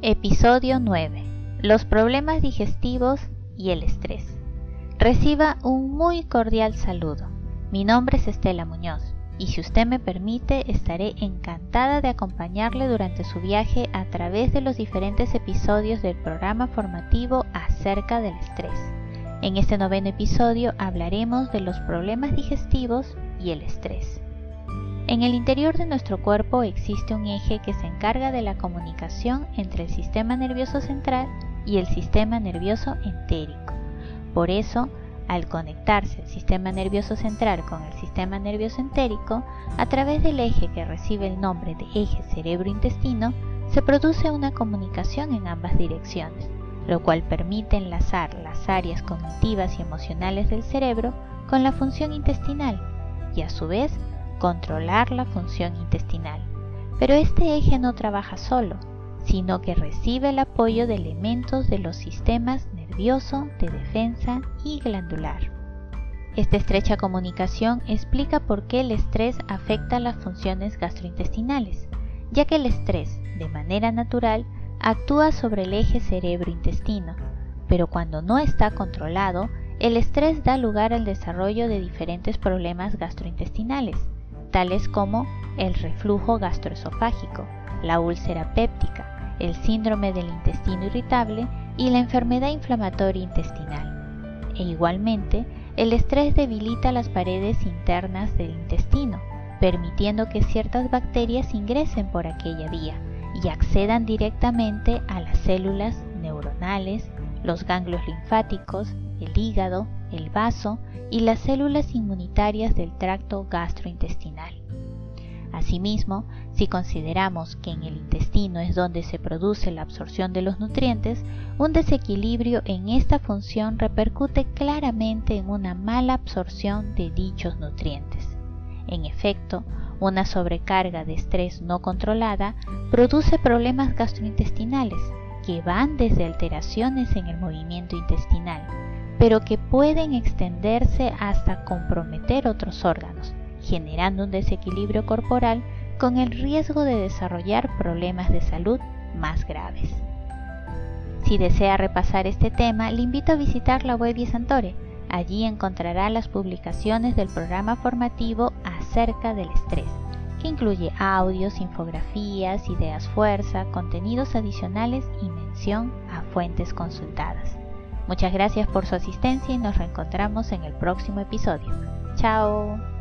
Episodio 9. Los problemas digestivos y el estrés. Reciba un muy cordial saludo. Mi nombre es Estela Muñoz y si usted me permite estaré encantada de acompañarle durante su viaje a través de los diferentes episodios del programa formativo acerca del estrés. En este noveno episodio hablaremos de los problemas digestivos y el estrés. En el interior de nuestro cuerpo existe un eje que se encarga de la comunicación entre el sistema nervioso central y el sistema nervioso entérico. Por eso, al conectarse el sistema nervioso central con el sistema nervioso entérico, a través del eje que recibe el nombre de eje cerebro-intestino, se produce una comunicación en ambas direcciones, lo cual permite enlazar las áreas cognitivas y emocionales del cerebro con la función intestinal y a su vez controlar la función intestinal. Pero este eje no trabaja solo, sino que recibe el apoyo de elementos de los sistemas nervioso, de defensa y glandular. Esta estrecha comunicación explica por qué el estrés afecta las funciones gastrointestinales, ya que el estrés, de manera natural, actúa sobre el eje cerebro-intestino, pero cuando no está controlado, el estrés da lugar al desarrollo de diferentes problemas gastrointestinales, tales como el reflujo gastroesofágico, la úlcera péptica, el síndrome del intestino irritable y la enfermedad inflamatoria intestinal. E igualmente, el estrés debilita las paredes internas del intestino, permitiendo que ciertas bacterias ingresen por aquella vía y accedan directamente a las células neuronales, los ganglios linfáticos, el hígado, el vaso y las células inmunitarias del tracto gastrointestinal. Asimismo, si consideramos que en el intestino es donde se produce la absorción de los nutrientes, un desequilibrio en esta función repercute claramente en una mala absorción de dichos nutrientes. En efecto, una sobrecarga de estrés no controlada produce problemas gastrointestinales que van desde alteraciones en el movimiento intestinal, pero que pueden extenderse hasta comprometer otros órganos, generando un desequilibrio corporal con el riesgo de desarrollar problemas de salud más graves. Si desea repasar este tema, le invito a visitar la web Santore. Allí encontrará las publicaciones del programa formativo acerca del estrés, que incluye audios, infografías, ideas fuerza, contenidos adicionales y mención a fuentes consultadas. Muchas gracias por su asistencia y nos reencontramos en el próximo episodio. Chao.